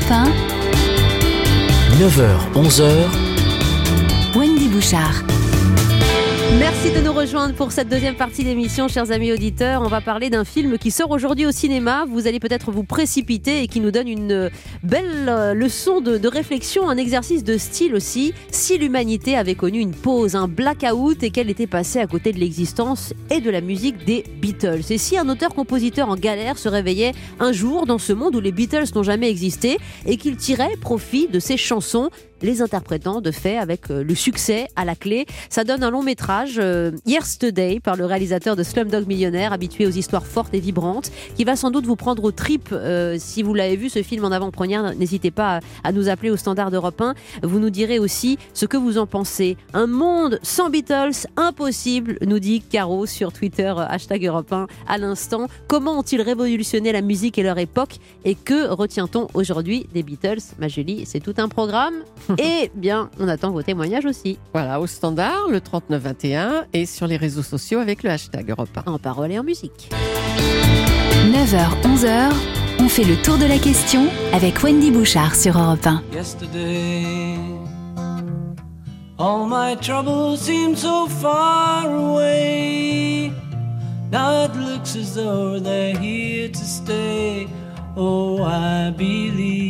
Europe 1. 9h, 11h. Wendy Bouchard. Merci de nous rejoindre pour cette deuxième partie d'émission, chers amis auditeurs. On va parler d'un film qui sort aujourd'hui au cinéma. Vous allez peut-être vous précipiter et qui nous donne une belle euh, leçon de, de, réflexion, un exercice de style aussi. Si l'humanité avait connu une pause, un blackout et qu'elle était passée à côté de l'existence et de la musique des Beatles. Et si un auteur-compositeur en galère se réveillait un jour dans ce monde où les Beatles n'ont jamais existé et qu'il tirait profit de ses chansons les interprétant de fait avec euh, le succès à la clé. Ça donne un long métrage, euh, Yesterday, par le réalisateur de Slumdog Millionnaire, habitué aux histoires fortes et vibrantes, qui va sans doute vous prendre au trip. Euh, si vous l'avez vu, ce film en avant-première, n'hésitez pas à, nous appeler au standard d'Europe 1. Vous nous direz aussi ce que vous en pensez. Un monde sans Beatles, impossible, nous dit Caro sur Twitter, hashtag Europe 1, à l'instant. Comment ont-ils révolutionné la musique et leur époque? Et que retient-on aujourd'hui des Beatles? Ma Julie, c'est tout un programme. Et bien, on attend vos témoignages aussi. Voilà, au standard, le 3921 et sur les réseaux sociaux avec le hashtag Europe En parole et en musique. 9h, 11h, on fait le tour de la question avec Wendy Bouchard sur Europe 1. Yesterday, all my troubles seem so far away. Now it looks as though they're here to stay. Oh, I believe.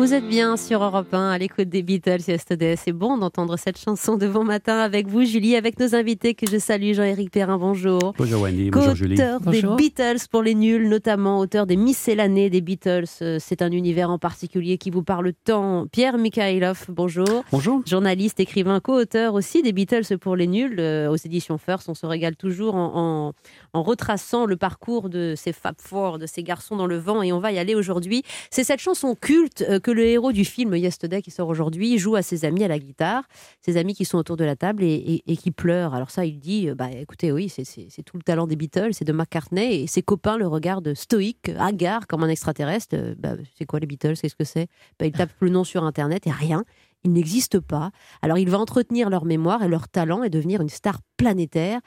Vous êtes bien sur Europe 1 à l'écoute des Beatles Yesterday. C'est bon d'entendre cette chanson de bon matin avec vous, Julie, avec nos invités que je salue. Jean-Éric Perrin, bonjour. Bonjour Wendy, bonjour Julie. Auteur des Beatles pour les nuls, notamment auteur des miscellanées des Beatles. Euh, C'est un univers en particulier qui vous parle tant. Pierre Mikhailov, bonjour. Bonjour. Journaliste, écrivain, co-auteur aussi des Beatles pour les nuls euh, aux éditions First. On se régale toujours en, en, en retraçant le parcours de ces Fab Four, de ces garçons dans le vent, et on va y aller aujourd'hui. C'est cette chanson culte euh, que le héros du film Yesterday qui sort aujourd'hui joue à ses amis à la guitare, ses amis qui sont autour de la table et, qui pleurent. Alors ça, il dit, euh, bah écoutez, oui, c'est tout le talent des Beatles, c'est de McCartney, et ses copains le regardent stoïque, hagard, comme un extraterrestre. Euh, Bah, c'est quoi les Beatles Qu'est-ce que c'est? Bah, Il tape le nom sur Internet et rien. Ils n'existent pas. Alors il va entretenir leur mémoire et leur talent et devenir une star planétaire.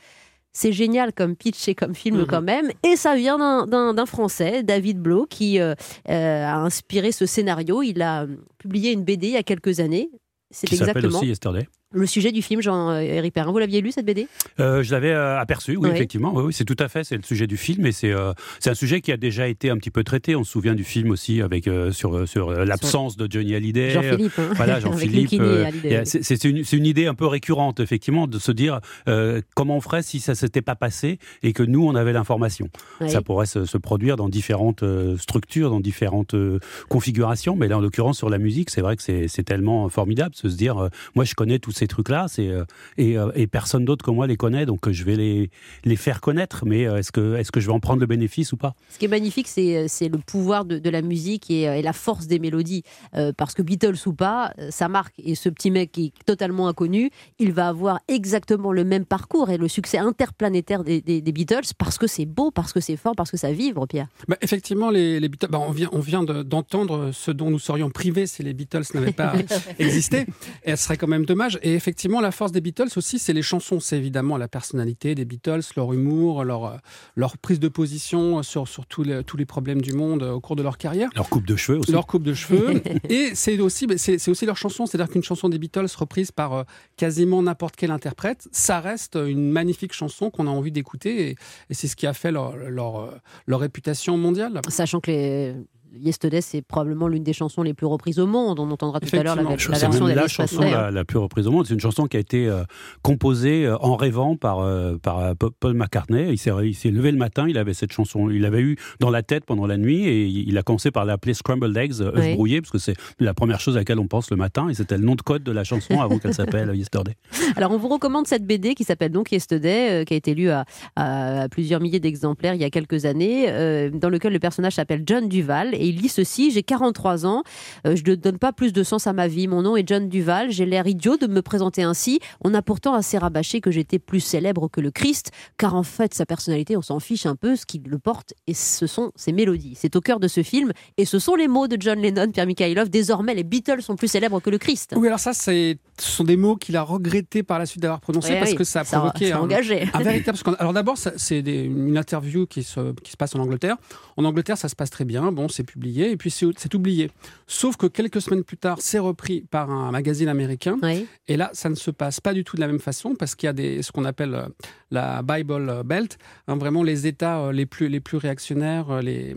C'est génial comme pitch et comme film Mhm. quand même. Et ça vient d'un- Français, David Blo, qui euh, euh, a inspiré ce scénario. Il a euh, publié une BD il y a quelques années. C'est exactement aussi Yesterday. Le sujet du film, Jean-Éric Perrin. Vous l'aviez lu, cette BD Euh, je l'avais euh, aperçu, oui, effectivement. Oui, oui, c'est tout à fait, c'est le sujet du film et c'est euh, c'est un sujet qui a déjà été un petit peu traité. On se souvient du film aussi avec euh, sur sur euh, l'absence de Johnny Hallyday. Jean-Philippe. hein. Voilà, Jean-Philippe. Euh, euh, c'est- une, une idée un peu récurrente, effectivement, de se dire euh, comment on ferait si ça s'était pas passé et que nous, on avait l'information. Ouais. Ça pourrait se, se produire dans différentes euh, structures, dans différentes euh, configurations. Mais là, en l'occurrence, sur la musique, c'est vrai que c'est c'est tellement formidable de se dire, euh, moi, je connais tous ces ces trucs-là, c'est euh, et, euh, et personne d'autre que moi les connaît, donc euh, je vais les les faire connaître. Mais euh, est-ce que est-ce que je vais en prendre le bénéfice ou pas? Ce qui est magnifique, c'est c'est le pouvoir de, de la musique et, et la force des mélodies. Euh, parce que Beatles ou pas, ça marque. Et ce petit mec qui est totalement inconnu, il va avoir exactement le même parcours et le succès interplanétaire des, des- des Beatles parce que c'est beau, parce que c'est fort, parce que ça vibre, Pierre. Bah, effectivement, les, les Beatles, bah, on vient, on vient de- d'entendre ce dont nous serions privés si les Beatles n'avaient pas existé. Et ce serait quand même dommage. Et effectivement, la force des Beatles aussi, c'est les chansons. C'est évidemment la personnalité des Beatles, leur humour, leur, euh, leur prise de position sur, sur tous, les, tous les problèmes du monde euh, au cours de leur carrière. Leur coupe de cheveux aussi. Leur coupe de cheveux. et c'est aussi, bah, c'est c'est aussi leur chanson. C'est-à-dire qu'une chanson des Beatles reprise par euh, quasiment n'importe quel interprète, ça reste une magnifique chanson qu'on a envie d'écouter. Et, et c'est ce qui a fait leur, leur, leur réputation mondiale. Sachant que les... Yesterday, c'est probablement l'une des chansons les plus reprises au monde. On entendra tout à l'heure la, la c'est version la chanson la, la plus reprise au monde. C'est une chanson qui a été euh, composée euh, en rêvant par, euh, par Pa- Paul McCartney. Il s'est, levé le matin, il avait cette chanson, il l'avait eu dans la tête pendant la nuit et il a commencé par l'appeler Scrambled Eggs, œufs Oui. brouillés, parce que c'est la première chose à laquelle on pense le matin et c'était le nom de code de la chanson avant qu'elle s'appelle Yesterday. Alors, on vous recommande cette BD qui s'appelle donc Yesterday, qui a été lue à, à plusieurs milliers d'exemplaires il y a quelques années, dans lequel le personnage s'appelle John Duval et il lit ceci J'ai 43 ans, euh, je ne donne pas plus de sens à ma vie. Mon nom est John Duval, j'ai l'air idiot de me présenter ainsi. On a pourtant assez rabâché que j'étais plus célèbre que le Christ, car en fait, sa personnalité, on s'en fiche un peu. Ce qui le porte, et ce sont ses mélodies. C'est au cœur de ce film, et ce sont les mots de John Lennon, Pierre Mikhailov. Désormais, les Beatles sont plus célèbres que le Christ. Oui, alors ça, ce sont des mots qu'il a regretté par la suite d'avoir prononcés Ouais, parce oui, que ça a ça, provoqué ça a un, engagé. un véritable scandale. Alors d'abord, c'est une interview qui se, qui se passe en Angleterre. En Angleterre, ça se passe très bien. Bon, c'est publié et puis c'est, oublié. Sauf que quelques semaines plus tard, c'est repris par un magazine américain. Oui. Et là, ça ne se passe pas du tout de la même façon parce qu'il y a des, ce qu'on appelle euh, la Bible Belt, hein, vraiment les États euh, les plus, les plus réactionnaires, euh, les,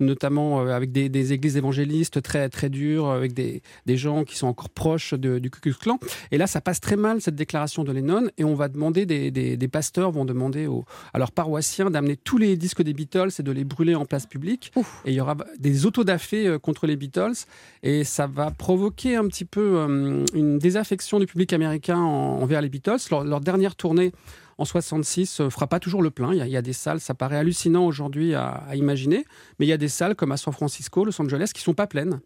notamment euh, avec des, des églises évangélistes très, très dures, avec des, des gens qui sont encore proches de- du Ku Klux Klan. Et là, ça passe très mal, cette déclaration de Lennon, et on va demander, des, des, pasteurs vont demander aux, à leurs paroissiens d'amener tous les disques des Beatles et de les brûler en place publique. Et il y aura des autodafés euh, contre les Beatles, et ça va provoquer un petit peu euh, une désaffection du public américain en- envers les Beatles. Leur, leur dernière tournée en 66 euh, fera pas toujours le plein. Il y, a, des salles, ça paraît hallucinant aujourd'hui à, à imaginer, mais il y a des salles comme à San Francisco, Los Angeles, qui sont pas pleines.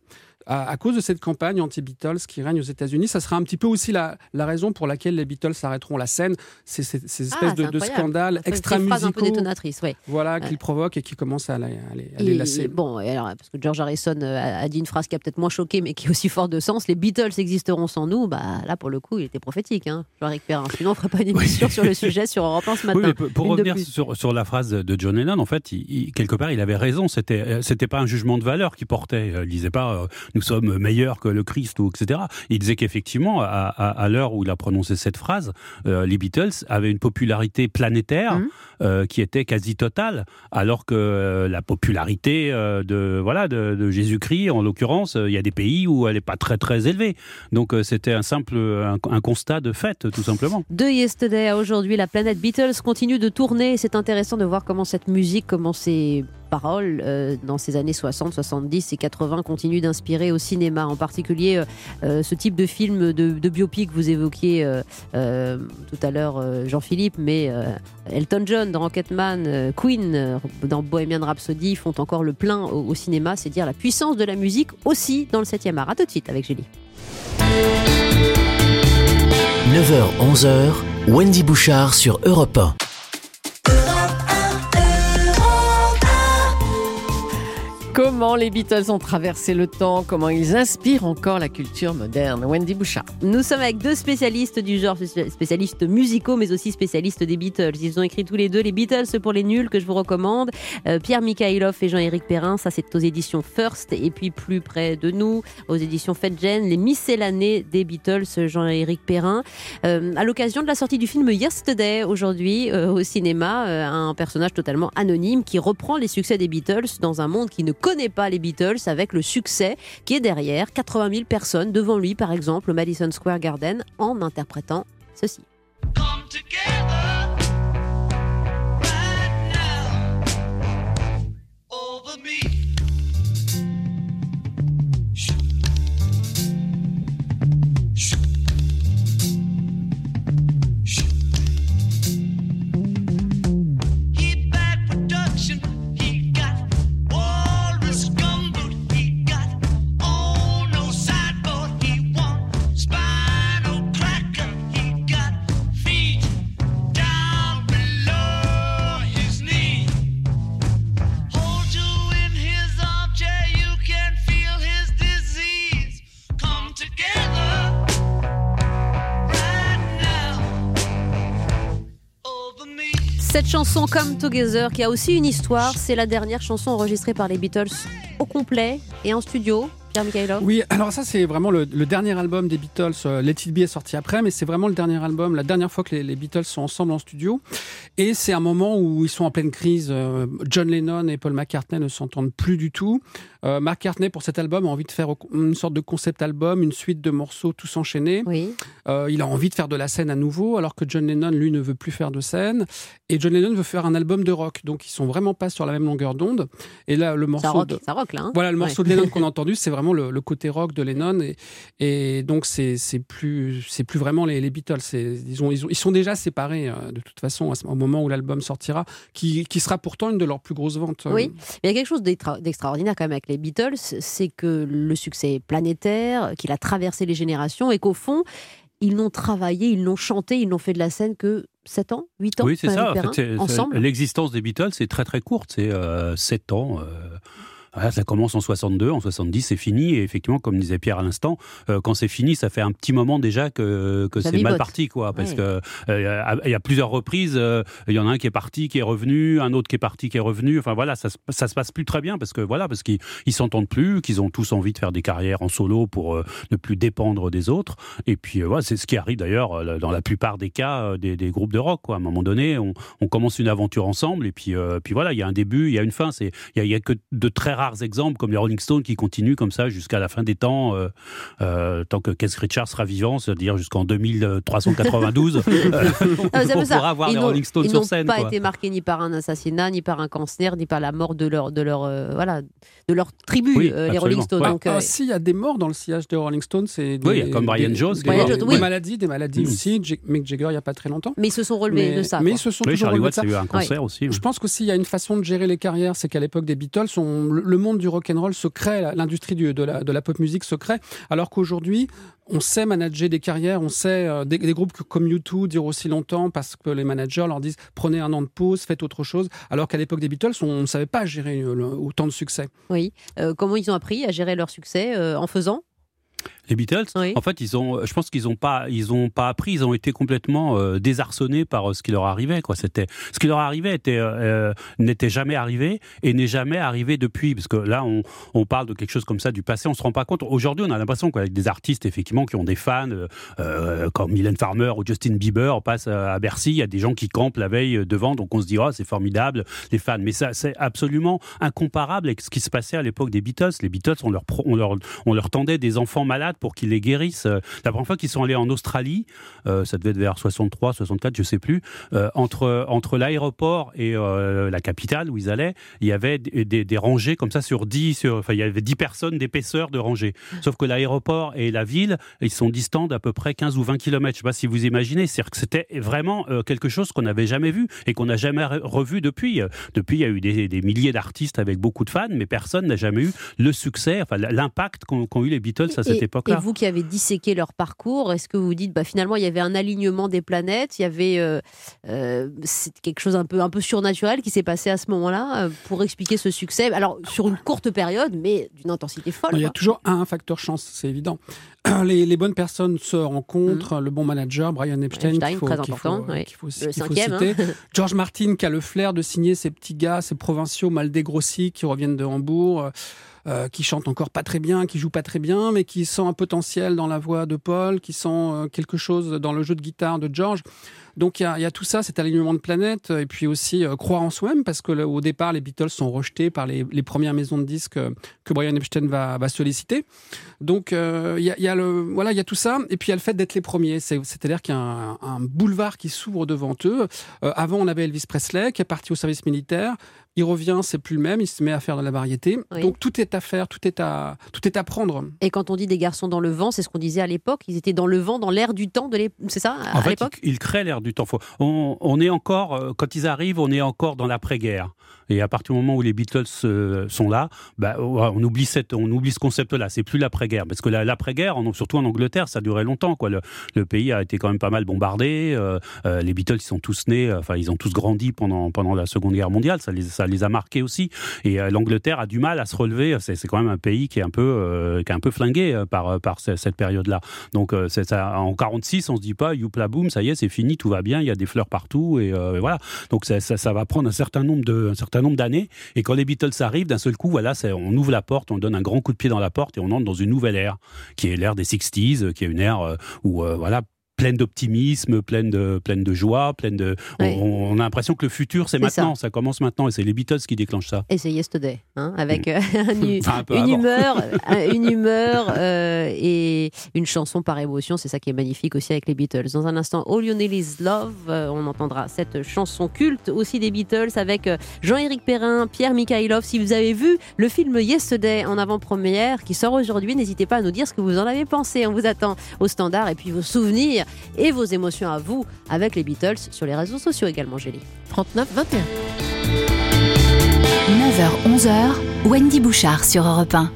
À, à cause de cette campagne anti-Beatles qui règne aux États-Unis, ça sera un petit peu aussi la, la raison pour laquelle les Beatles arrêteront la scène. C'est ces, ces espèces Ah, de, de scandales Ça fait extra des phrases un peu détonatrices, ouais. voilà, qu'ils provoquent et qui commencent à les, à les- à les Et- lasser. bon, et alors, parce que George Harrison euh, a, a dit une phrase qui a peut-être moins choqué, mais qui est aussi fort de sens. Les Beatles existeront sans nous. Bah là, pour le coup, il était prophétique, hein, Jean-Eric Perrin. Sinon, on ferait pas une émission sur le sujet sur Europe 1 ce matin. Oui, mais pour revenir sur, sur la phrase de John Lennon, en fait, il- il- quelque part, il avait raison. C'était, euh, c'était pas un jugement de valeur qu'il portait. Il disait pas euh, nous sommes meilleurs que le Christ ou etc. Il disait qu'effectivement, à, à- à l'heure où il a prononcé cette phrase, euh, les Beatles avaient une popularité planétaire Mhm. euh, qui était quasi totale, alors que euh, la popularité de voilà de, de Jésus-Christ, en l'occurrence, il y a des pays où elle n'est pas très très élevée. Donc c'était un simple un, un constat de fait, tout simplement. De Yesterday à aujourd'hui, la planète Beatles continue de tourner. C'est intéressant de voir comment cette musique, comment ces paroles euh, dans ces années 60, 70 et 80 continuent d'inspirer au cinéma. En particulier, euh, euh, ce type de film de, de biopic, vous évoquiez tout à l'heure Jean-Philippe, mais Elton John dans Rocketman, Queen dans Bohemian Rhapsody font encore le plein au, au cinéma. C'est dire la puissance de la musique aussi dans le 7e art. A tout de suite avec Julie. 9h-11h, Wendy Bouchard sur Europe 1. Comment les Beatles ont traversé le temps, comment ils inspirent encore la culture moderne. Wendy Bouchard. Nous sommes avec deux spécialistes du genre, spéci- spécialistes musicaux, mais aussi spécialistes des Beatles. Ils ont écrit tous les deux les Beatles pour les nuls que je vous recommande. Euh, Pierre Mikhailov et Jean-Éric Perrin, ça c'est aux éditions First, et puis plus près de nous, aux éditions Fedgen, les miscellanées des Beatles, Jean-Éric Perrin. Euh, à l'occasion de la sortie du film Yesterday aujourd'hui euh, au cinéma, un personnage totalement anonyme qui reprend les succès des Beatles dans un monde qui ne connaît pas les Beatles avec le succès qui est derrière 80 000 personnes devant lui, par exemple, au Madison Square Garden, en interprétant ceci. Chanson Come Together qui a aussi une histoire. C'est la dernière chanson enregistrée par les Beatles au complet et en studio. Pierre. Oui, alors ça c'est vraiment le, dernier album des Beatles. Euh, Let It Be est sorti après, mais c'est vraiment le dernier album, la dernière fois que les, les Beatles sont ensemble en studio. Et c'est un moment où ils sont en pleine crise. Euh, John Lennon et Paul McCartney ne s'entendent plus du tout. Euh, McCartney pour cet album a envie de faire une sorte de concept album, une suite de morceaux tous enchaînés. Oui. Euh, il a envie de faire de la scène à nouveau, alors que John Lennon, lui, ne veut plus faire de scène. Et John Lennon veut faire un album de rock. Donc, ils sont vraiment pas sur la même longueur d'onde. Et là, le Ça morceau. rock, de- ça rock là. hein. Voilà, le morceau Ouais. de Lennon qu'on a entendu, c'est vraiment le, le côté rock de Lennon. Et, et donc, c'est plus, plus vraiment les, les Beatles. Ils, ont, ils, ont- ils sont déjà séparés, euh, de toute façon, au moment où l'album sortira, qui, qui sera pourtant une de leurs plus grosses ventes. euh. Oui. Mais il y a quelque chose d'extra- d'extraordinaire quand même avec les Beatles, c'est que le succès est planétaire, qu'il a traversé les générations et qu'au fond, ils n'ont travaillé, ils n'ont chanté, ils n'ont fait de la scène que 7 ans, 8 ans Oui, c'est ça. En fait. L'existence des Beatles, c'est très très courte. C'est 7 ans. euh, voilà, ça commence en 62, en 70, c'est fini. Et effectivement, comme disait Pierre à l'instant, euh, quand c'est fini, ça fait un petit moment déjà que, c'est mal parti. Quoi, parce Ouais. que euh, y a plusieurs reprises. euh, Il y en a un qui est parti, qui est revenu, un autre qui est parti, qui est revenu. Enfin voilà, ça, se- ça se passe plus très bien parce que voilà, parce qu'ils ils s'entendent plus, qu'ils ont tous envie de faire des carrières en solo pour ne plus dépendre des autres. Et puis voilà, c'est ce qui arrive d'ailleurs dans la plupart des cas des, des groupes de rock. Quoi. À un moment donné, on, on commence une aventure ensemble et puis, puis voilà, il y a un début, il y a une fin. C'est- Il y y a que de très rares exemples comme les Rolling Stones qui continuent comme ça jusqu'à la fin des temps, euh, euh, tant que Keith Richards sera vivant, c'est-à-dire jusqu'en 2392. euh, on ça. pourra voir Ils les n'ont- Rolling Stones ils sur n'ont scène. pas quoi. été marqués ni par un assassinat, ni par un cancer, ni par la mort de leur, de leur, euh, voilà, de leur tribu, Oui, euh, les. Rolling Stones. Ouais. Donc, euh, Ah, si, il y a des morts dans le sillage des Rolling Stones. C'est des, Oui, il y a comme Brian des- Jones Des, des Brian Jones, oui. maladies, des maladies Mm. aussi. J- Mick Jagger, il n'y a pas très longtemps. mais ils se sont relevés mais, de ça. mais quoi. ils se sont Oui, toujours Charlie relevés de Watts ça. a eu un cancer aussi. Je pense qu'aussi il y a une façon de gérer les carrières, c'est qu'à l'époque des Beatles, on- le le monde du rock and roll se crée, l'industrie du- de la, pop musique se crée, alors qu'aujourd'hui, on sait manager des carrières, on sait euh, des, groupes comme U2 dire aussi longtemps parce que les managers leur disent prenez un an de pause, faites autre chose, alors qu'à l'époque des Beatles, on ne savait pas gérer euh, autant de succès. Oui. Euh, comment ils ont appris à gérer leur succès en faisant? Les Beatles, Oui. en fait, ils ont, je pense qu'ils n'ont pas, ils ont pas appris, ils ont été complètement euh, désarçonnés par euh, ce qui leur arrivait. Quoi. C'était, ce qui leur arrivait était, euh, n'était jamais arrivé et n'est jamais arrivé depuis. Parce que là, on, on parle de quelque chose comme ça du passé, on se rend pas compte. Aujourd'hui, on a l'impression qu'avec des artistes, effectivement, qui ont des fans, comme Mylène Farmer ou Justin Bieber, on passe à Bercy, il y a des gens qui campent la veille devant, donc on se dit, oh, c'est formidable, les fans. Mais ça, c'est absolument incomparable avec ce qui se passait à l'époque des Beatles. Les Beatles, on leur, on leur, on leur tendait des enfants malades pour qu'ils les guérissent. Euh, La première fois qu'ils sont allés en Australie, euh, ça devait être vers 63, 64, je sais plus, euh, entre, entre l'aéroport et euh, la capitale où ils allaient, il y avait des, des- des rangées comme ça sur 10, sur, enfin il y avait 10 personnes d'épaisseur de rangées. Sauf que l'aéroport et la ville, ils sont distants d'à peu près 15 ou 20 km. Je sais pas si vous imaginez, c'est-à-dire que c'était vraiment quelque chose qu'on n'avait jamais vu et qu'on n'a jamais re- revu depuis. Depuis, il y a eu des, des milliers d'artistes avec beaucoup de fans, mais personne n'a jamais eu le succès, enfin l'impact qu'ont eu les Beatles à cette et, époque-là. Et vous qui avez disséqué leur parcours, est-ce que vous vous dites, bah, finalement, il y avait un alignement des planètes, il y avait euh, euh, quelque chose un peu, un peu surnaturel qui s'est passé à ce moment-là euh, pour expliquer ce succès? Alors, sur une courte période, mais d'une intensité folle. Il y a toujours un facteur chance, c'est évident. Les, les bonnes personnes se rencontrent, le bon manager, Brian Epstein, Epstein, qu'il faut, très qu'il important, faut- qu'il faut, Le qu'il faut cinquième, citer. hein. George Martin qui a le flair de signer ces petits gars, ces provinciaux mal dégrossis qui reviennent de Hambourg, euh, qui chantent encore pas très bien, qui jouent pas très bien, mais qui sent un potentiel dans la voix de Paul, qui sent euh, quelque chose dans le jeu de guitare de George. Donc il y y a tout ça, cet alignement de planètes, et puis aussi euh, croire en soi-même, parce que au départ, les Beatles sont rejetés par les, les premières maisons de disques que Brian Epstein va, va solliciter. Donc il y, y a le voilà, il y a tout ça, et puis il y a le fait d'être les premiers. C'est- C'est-à-dire qu'il y a un, un boulevard qui s'ouvre devant eux. Avant, on avait Elvis Presley qui est parti au service militaire. Il revient, c'est plus le même. Il se met à faire de la variété. Oui. Donc tout est à faire, tout est à tout est à prendre. Et quand on dit des garçons dans le vent, c'est ce qu'on disait à l'époque. Ils étaient dans le vent, dans l'air du temps de C'est ça, à En fait, l'époque? ils, ils créent l'air du temps. Faut- On, on est encore, euh, quand ils arrivent, on est encore dans l'après-guerre. Et à partir du moment où les Beatles euh, sont là, bah, on oublie cette, on oublie ce concept-là. C'est plus l'après-guerre, parce que la- l'après-guerre, surtout en Angleterre, ça a duré longtemps. Quoi. Le, le pays a été quand même pas mal bombardé. euh, les Beatles, ils sont tous nés, enfin, ils ont tous grandi pendant pendant la Seconde Guerre mondiale. Ça les, ça ça les a marqués aussi. Et euh, l'Angleterre a du mal à se relever. C'est quand même un pays qui est un peu, euh, qui est un peu flingué euh, par, par ce- cette période-là. Donc en 46, on se dit pas, youpla boum, ça y est, c'est fini, tout va bien, il y a des fleurs partout et, voilà. Donc ça, ça, va prendre un certain nombre de, un certain nombre d'années. Et quand les Beatles arrivent, d'un seul coup, voilà, on ouvre la porte, on donne un grand coup de pied dans la porte et on entre dans une nouvelle ère, qui est l'ère des 60s, euh, qui est une ère où voilà pleine d'optimisme, pleine de, pleine de joie, pleine de. on- Oui. On, on a l'impression que le futur, c'est ça. maintenant, ça. commence maintenant, et c'est les Beatles qui déclenchent ça. Et c'est Yesterday, hein, avec un hu- Enfin, un peu une humeur, un- une humeur euh, et une chanson par émotion. C'est ça qui est magnifique aussi avec les Beatles. Dans un instant, All You Need Is Love, euh, on entendra cette chanson culte aussi des Beatles avec euh, Jean-Éric Perrin, Pierre Mikhailov. Si vous avez vu le film Yesterday en avant-première qui sort aujourd'hui, n'hésitez pas à nous dire ce que vous en avez pensé. On vous attend au standard et puis vos souvenirs et vos émotions à vous avec les Beatles sur les réseaux sociaux également, Gélie. 39 21. 9h-11h, Wendy Bouchard sur Europe 1.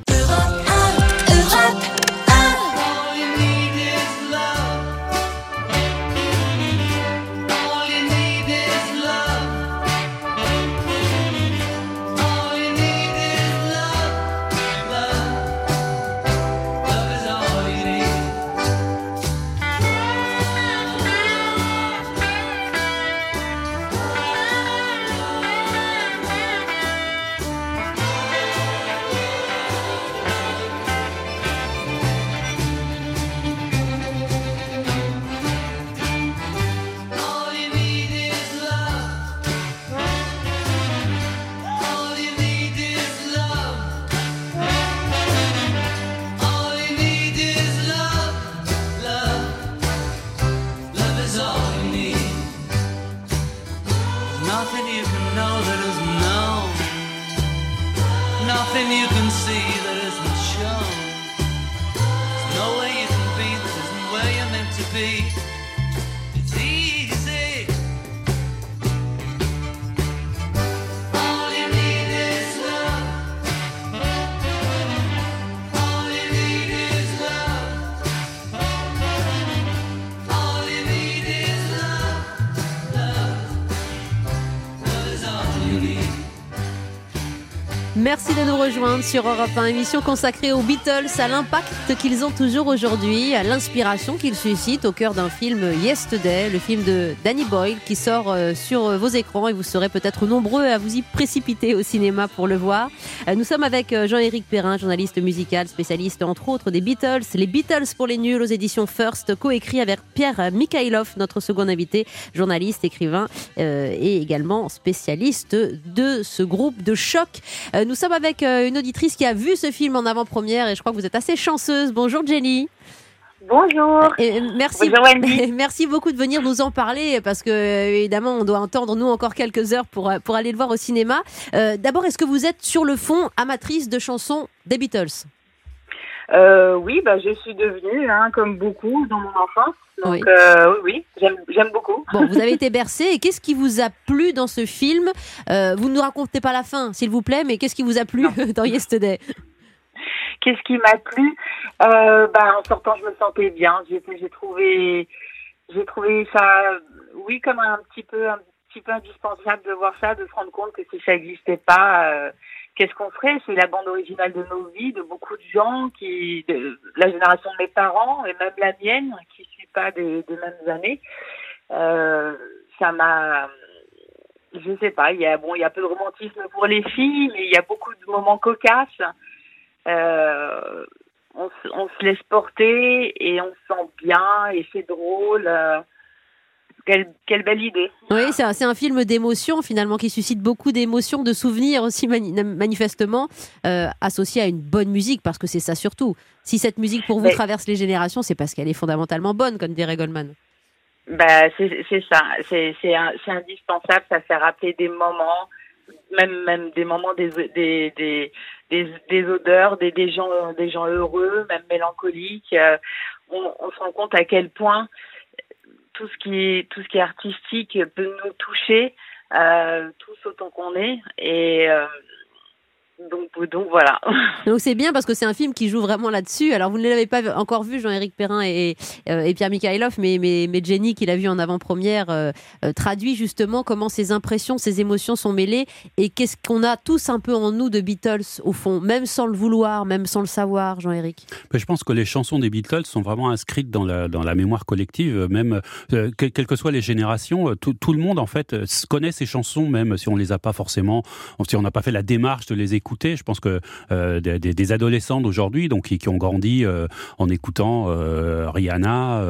Merci de nous rejoindre sur Europe 1, émission consacrée aux Beatles, à l'impact qu'ils ont toujours aujourd'hui, à l'inspiration qu'ils suscitent au cœur d'un film Yesterday, le film de Danny Boyle qui sort euh, sur euh, vos écrans et vous serez peut-être nombreux à vous y précipiter au cinéma pour le voir. Euh, Nous sommes avec Jean-Éric Perrin, journaliste musical, spécialiste entre autres des Beatles, les Beatles pour les nuls aux éditions First, coécrit avec Pierre Mikhailov, notre second invité, journaliste, écrivain euh, et également spécialiste de ce groupe de choc. Nous sommes avec euh, une auditrice qui a vu ce film en avant-première et je crois que vous êtes assez chanceuse. Bonjour Jenny. Bonjour. Et, euh, merci, Bonjour, Wendy. merci beaucoup de venir nous en parler parce que euh, évidemment on doit entendre nous encore quelques heures pour, pour aller le voir au cinéma. Euh, D'abord, est-ce que vous êtes sur le fond amatrice de chansons des Beatles? Euh, oui, bah, je suis devenue, hein, comme beaucoup dans mon enfance. Donc, Oui. euh, oui, oui, j'aime, beaucoup. Bon, vous avez été bercé et qu'est-ce qui vous a plu dans ce film? Euh, Vous ne nous racontez pas la fin, s'il vous plaît, mais qu'est-ce qui vous a plu dans Yesterday? Qu'est-ce qui m'a plu? Bah, En sortant, je me sentais bien. J'ai, trouvé, trouvé ça, oui, comme un petit peu, un petit peu indispensable de voir ça, de se rendre compte que si ça n'existait pas, qu'est-ce qu'on ferait C'est la bande originale de nos vies, de beaucoup de gens qui, de la génération de mes parents et même la mienne, qui ne suit pas des, mêmes années. Euh, ça m'a, je sais pas, il y a bon, y a peu de romantisme pour les filles, mais il y a beaucoup de moments cocasses. Euh, on, on se laisse porter et on se sent bien et c'est drôle. Quelle, quelle belle idée. Oui, c'est un, un film d'émotion finalement qui suscite beaucoup d'émotions, de souvenirs aussi mani- manifestement euh, associé à une bonne musique parce que c'est ça surtout. Si cette musique pour vous Mais- traverse les générations, c'est parce qu'elle est fondamentalement bonne, comme dirait Goldman. Bah, c'est ça, c'est indispensable, ça fait rappeler des moments, même même des moments des des des des, des odeurs, des des gens des gens heureux, même mélancoliques. Euh, on, on se rend compte à quel point tout ce qui est tout ce qui est artistique peut nous toucher euh, tous autant qu'on est. Et euh, donc, donc voilà. Donc c'est bien parce que c'est un film qui joue vraiment là-dessus. Alors vous ne l'avez pas encore vu, Jean-Éric Perrin et, euh, et Pierre Mikhailov, mais, mais, mais Jenny, qui l'a vu en avant-première, euh, euh, traduit justement comment ces impressions, ces émotions sont mêlées et qu'est-ce qu'on a tous un peu en nous de Beatles, au fond, même sans le vouloir, même sans le savoir, Jean-Éric. Je pense que les chansons des Beatles sont vraiment inscrites dans la, dans la mémoire collective, même quelles que soient les générations, tout, tout, le monde en fait connaît ces chansons, même si on les a pas forcément, si on n'a pas fait la démarche de les écouter. Je pense que euh, des, des, adolescents d'aujourd'hui, donc qui, qui, ont grandi euh, en écoutant euh, Rihanna,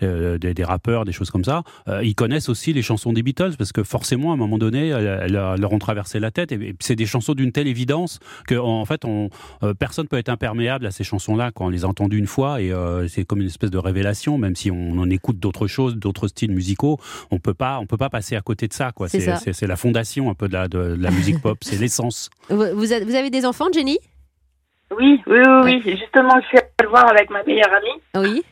des, des, rappeurs, des choses comme ça, ils connaissent aussi les chansons des Beatles parce que forcément, à un moment donné, elles, leur ont traversé la tête. Et, c'est des chansons d'une telle évidence que, en fait, on, personne peut être imperméable à ces chansons-là quand on les a entendues une fois. Et c'est comme une espèce de révélation, même si on en écoute d'autres choses, d'autres styles musicaux, on peut pas, on peut pas passer à côté de ça. Quoi. C'est, la fondation un peu de la, de, la musique pop, c'est l'essence. Vous, vous avez des enfants, Jenny? Oui, oui, oui, oui. Justement, je suis allée le voir avec ma meilleure amie. Oui.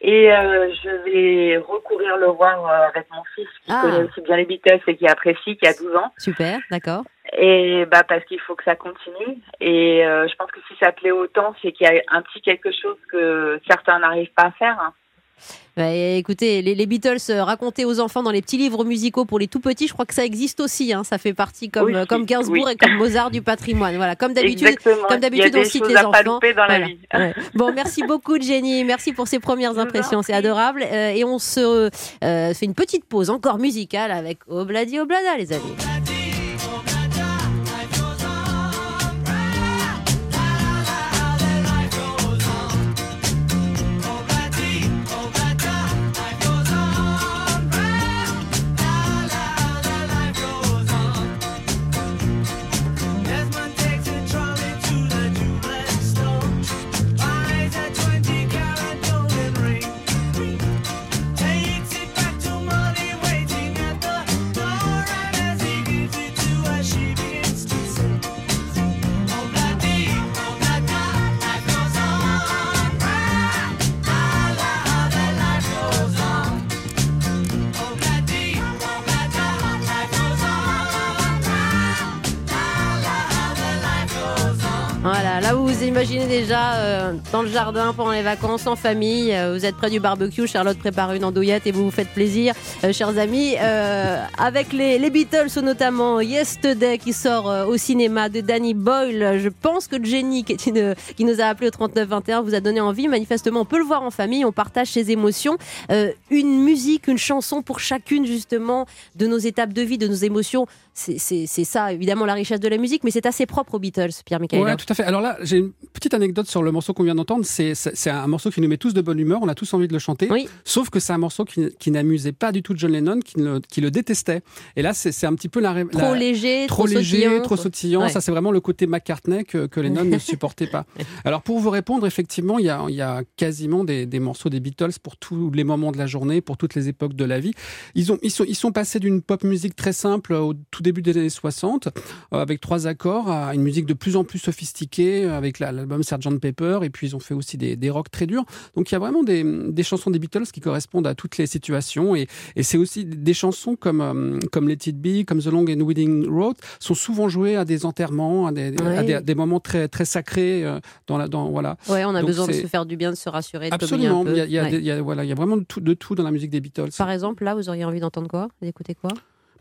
Et euh, je vais recourir le voir euh, avec mon fils qui ah. connaît aussi bien les Beatles et qui apprécie, qui a 12 ans. Super, d'accord. Et bah parce qu'il faut que ça continue. Et euh, je pense que si ça plaît autant, c'est qu'il y a un petit quelque chose que certains n'arrivent pas à faire. Bah, écoutez, les, Beatles euh, racontés aux enfants dans les petits livres musicaux pour les tout petits, je crois que ça existe aussi. Hein. ça fait partie comme, euh, comme Gainsbourg et comme Mozart du patrimoine. Voilà, comme d'habitude, comme d'habitude, on cite les enfants. Dans la vie. Bon, merci beaucoup, Jenny. Merci pour ces premières impressions, c'est adorable. Euh, et on se fait une petite pause encore musicale avec Obladi Oblada, les amis. Déjà euh, dans le jardin pendant les vacances, en famille. Euh, vous êtes près du barbecue. Charlotte prépare une andouillette et vous vous faites plaisir, euh, chers amis. avec les, les, Beatles, notamment Yesterday qui sort au cinéma de Danny Boyle. Je pense que Jenny, qui, qui nous a appelé au 3921, vous a donné envie. Manifestement, on peut le voir en famille. On partage ses émotions. une musique, une chanson pour chacune, justement, de nos étapes de vie, de nos émotions. C'est ça, évidemment, la richesse de la musique, mais c'est assez propre aux Beatles, Pierre Michael. Oui, tout à fait. Alors là, j'ai une petite anecdote sur le morceau qu'on vient d'entendre. C'est un morceau qui nous met tous de bonne humeur. On a tous envie de le chanter. Sauf que c'est un morceau qui, n'amusait pas du tout John Lennon, qui le, qui le détestait. Et là, c'est un petit peu la. Trop léger, trop, léger, sautillant. trop sautillant. Ça, c'est vraiment le côté McCartney que, que Lennon ne supportait pas. Alors, pour vous répondre, effectivement, il y a, il y a quasiment des, des, morceaux des Beatles pour tous les moments de la journée, pour toutes les époques de la vie. Ils, ont, ils, sont, ils sont passés d'une pop musique très simple au tout début des années 60, euh, avec trois accords, à une musique de plus en plus sophistiquée, avec l'album Sgt. Pepper, et puis ils ont fait aussi des, des rocks très durs. Donc il y a vraiment des, des, chansons des Beatles qui correspondent à toutes les situations, et, et c'est aussi des chansons comme, euh, comme Let It Be, comme The Long and Winding Road, sont souvent jouées à des enterrements, à des, à des, moments très, très sacrés. Euh, dans la, dans, voilà. Ouais, on a besoin de se faire du bien, de se rassurer, de Absolument. Il y a, il y a, voilà, il y a vraiment de tout, de tout dans la musique des Beatles. Par exemple, là, vous auriez envie d'entendre quoi? D'écouter quoi?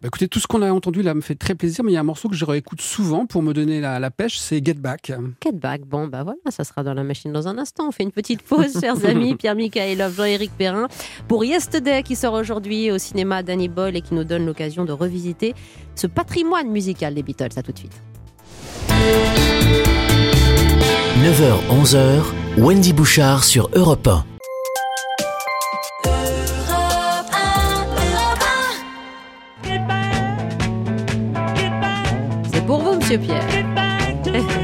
Bah, écoutez, tout ce qu'on a entendu là me fait très plaisir, mais il y a un morceau que je réécoute souvent pour me donner la, pêche, c'est Get Back. Get Back, bon bah voilà, ça sera dans la machine dans un instant. On fait une petite pause, chers amis, Pierre Michaelov, Jean-Éric Perrin, pour Yesterday qui sort aujourd'hui au cinéma Danny Boyle et qui nous donne l'occasion de revisiter ce patrimoine musical des Beatles. À tout de suite. 9h-11h, Wendy Bouchard sur Europe 1. Pierre.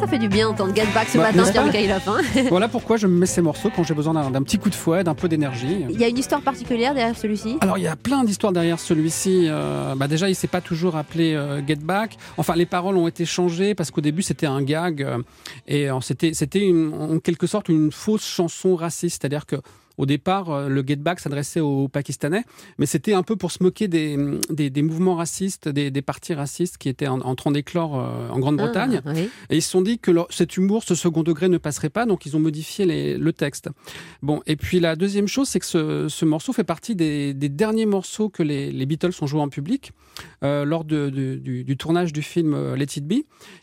Ça fait du bien d'entendre Get Back ce Bah, matin, n'est-ce pas Pierre Michael Hein. Voilà pourquoi je me mets ces morceaux quand j'ai besoin d'un petit coup de fouet, d'un peu d'énergie. Il y a une histoire particulière derrière celui-ci? Alors il y a plein d'histoires derrière celui-ci. Euh, bah déjà il s'est pas toujours appelé euh, Get Back. Enfin les paroles ont été changées parce qu'au début c'était un gag euh, et c'était en quelque sorte une fausse chanson raciste. C'est-à-dire que au départ, euh, le Get Back s'adressait aux Pakistanais, mais c'était un peu pour se moquer des, des, des mouvements racistes, des, des partis racistes qui étaient en, en train d'éclore euh, en Grande-Bretagne. Ah, oui. Et ils se sont dit que leur- cet humour, ce second degré ne passerait pas, donc ils ont modifié les- le texte. Bon, et puis la deuxième chose, c'est que ce, ce morceau fait partie des, des derniers morceaux que les, les Beatles ont joués en public euh, lors de- de- du, du tournage du film euh, Let It Be.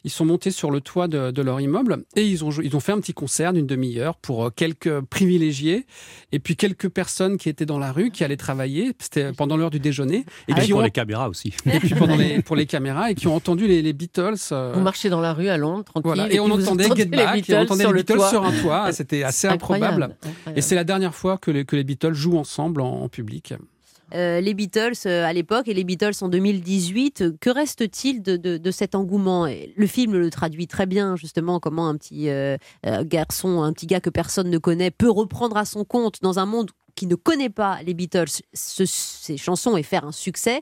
Ils sont montés sur le toit de, de leur immeuble et ils ont, joué- ils ont fait un petit concert d'une demi-heure pour euh, quelques privilégiés et puis quelques personnes qui étaient dans la rue, qui allaient travailler. C'était pendant l'heure du déjeuner. Et Et puis pour ont- les caméras aussi. et puis pendant les, pour les caméras et qui ont entendu les, les Beatles. euh, Vous marchez dans la rue à Londres, tranquille. voilà. Et, on entendait Get les Back, et on Beatles entendait sur les le Beatles toit. sur un toit. C'était assez Incroyable, improbable. incroyable. Et c'est la dernière fois que les, que les Beatles jouent ensemble en, en public. Euh, les Beatles euh, à l'époque et les Beatles en 2018. euh, Que reste-t-il de, cet engouement? Le film le traduit très bien, justement, comment un petit euh, euh, garçon, un petit gars que personne ne connaît, peut reprendre à son compte dans un monde qui ne connaît pas les Beatles ce- ces chansons et faire un succès.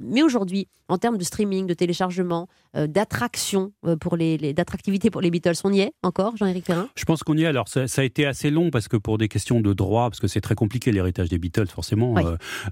Mais aujourd'hui, en termes de streaming, de téléchargement, euh, d'attraction euh, pour les, les- d'attractivité pour les Beatles, on y est encore, Jean-Éric Perrin? Je pense qu'on y est. Alors, ça, ça a été assez long parce que pour des questions de droit, parce que c'est très compliqué l'héritage des Beatles, forcément. Oui.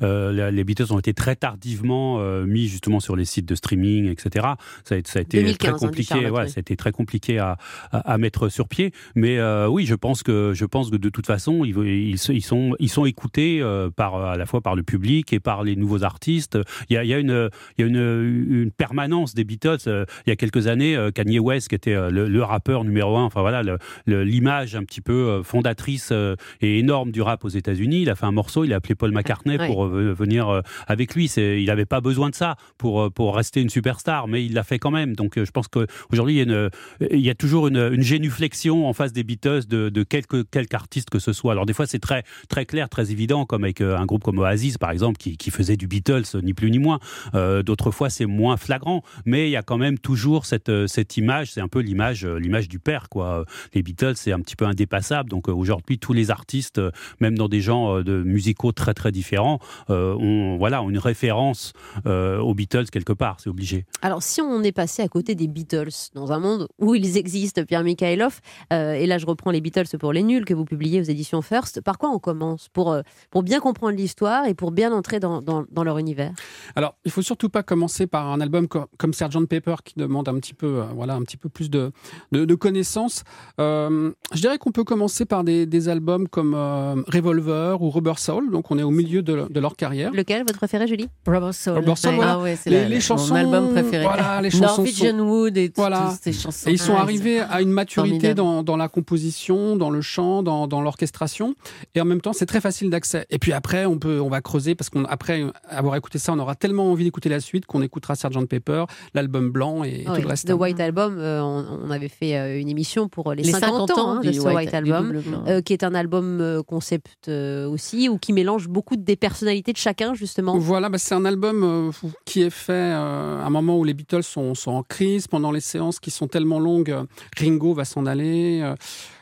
euh, les Beatles ont été très tardivement mis justement sur les sites de streaming, etc. Ça a, ça a été 2015, très hein, compliqué. Charlotte, ouais, oui. ça a été très compliqué à, à, à mettre sur pied. Mais oui, je pense que je pense que de toute façon, ils, ils, se- ils sont ils sont écoutés euh, par à la fois par le public et par les nouveaux artistes. Il y a, il y a une il y a une, une permanence des Beatles. Euh, Il y a quelques années, euh, Kanye West, qui était le, le rappeur numéro un, enfin voilà, l'image un petit peu fondatrice et énorme du rap aux États-Unis. Il a fait un morceau, il a appelé Paul McCartney pour venir avec lui. Il n'avait pas besoin de ça pour pour rester une superstar, mais il l'a fait quand même. Donc je pense qu'aujourd'hui il y a une, il y a toujours une, une génuflexion en face des Beatles de, de quelque quelque artiste que ce soit. Alors des fois c'est très très clair, très évident, comme avec euh, un groupe comme Oasis par exemple, qui, faisait du Beatles ni plus ni moins. Euh, D'autres fois c'est moins flagrant, mais il y a quand même toujours cette euh, image. C'est un peu l'image euh, du père quoi. Les Beatles c'est un petit peu indépassable. Donc euh, aujourd'hui tous les artistes, euh, même dans des genres euh, musicaux très très différents, euh, ont voilà une référence euh, aux Beatles quelque part. C'est obligé. Alors, si on est passé à côté des Beatles, dans un monde où ils existent, Pierre Mikhailov, euh, et là je reprends les Beatles pour les nuls que vous publiez aux éditions First, par quoi on commence pour, euh, pour bien comprendre l'histoire et pour bien entrer dans, dans- dans leur univers Alors, il faut surtout pas commencer par un album co- comme Sgt Pepper qui demande un petit peu, euh, voilà, un petit peu plus de, de, de connaissances. Euh, je dirais qu'on peut commencer par des, des albums comme euh, Revolver ou Rubber Soul. Donc, on est au milieu de, de leur carrière. Lequel, votre préféré, Julie? Rubber Soul. Rubber Soul, Ah voilà. ouais, c'est Les- la- les mon chansons, album préféré. voilà, les chansons Norwegian Wood et tout- Voilà. toutes ces chansons. Et ils sont Ah, arrivés à une maturité dans, dans la composition, dans le chant, dans, dans l'orchestration. Et en même temps, c'est très facile d'accès. Et puis après, on peut, on va creuser parce qu'après avoir écouté ça, on aura tellement envie d'écouter la suite qu'on écoutera Sgt Pepper, l'album blanc et, Oui, tout le reste. The White Album, euh, on, on avait fait euh, une émission pour les, Les 50, ans hein, de ce White- Album. euh, qui est un album euh, concept euh, aussi, ou qui mélange beaucoup des personnalités de chacun, justement. Voilà, bah, c'est un album euh, qui est fait euh, à un moment où les Beatles sont, sont en crise, pendant les séances qui sont tellement longues. euh, Ringo va s'en aller.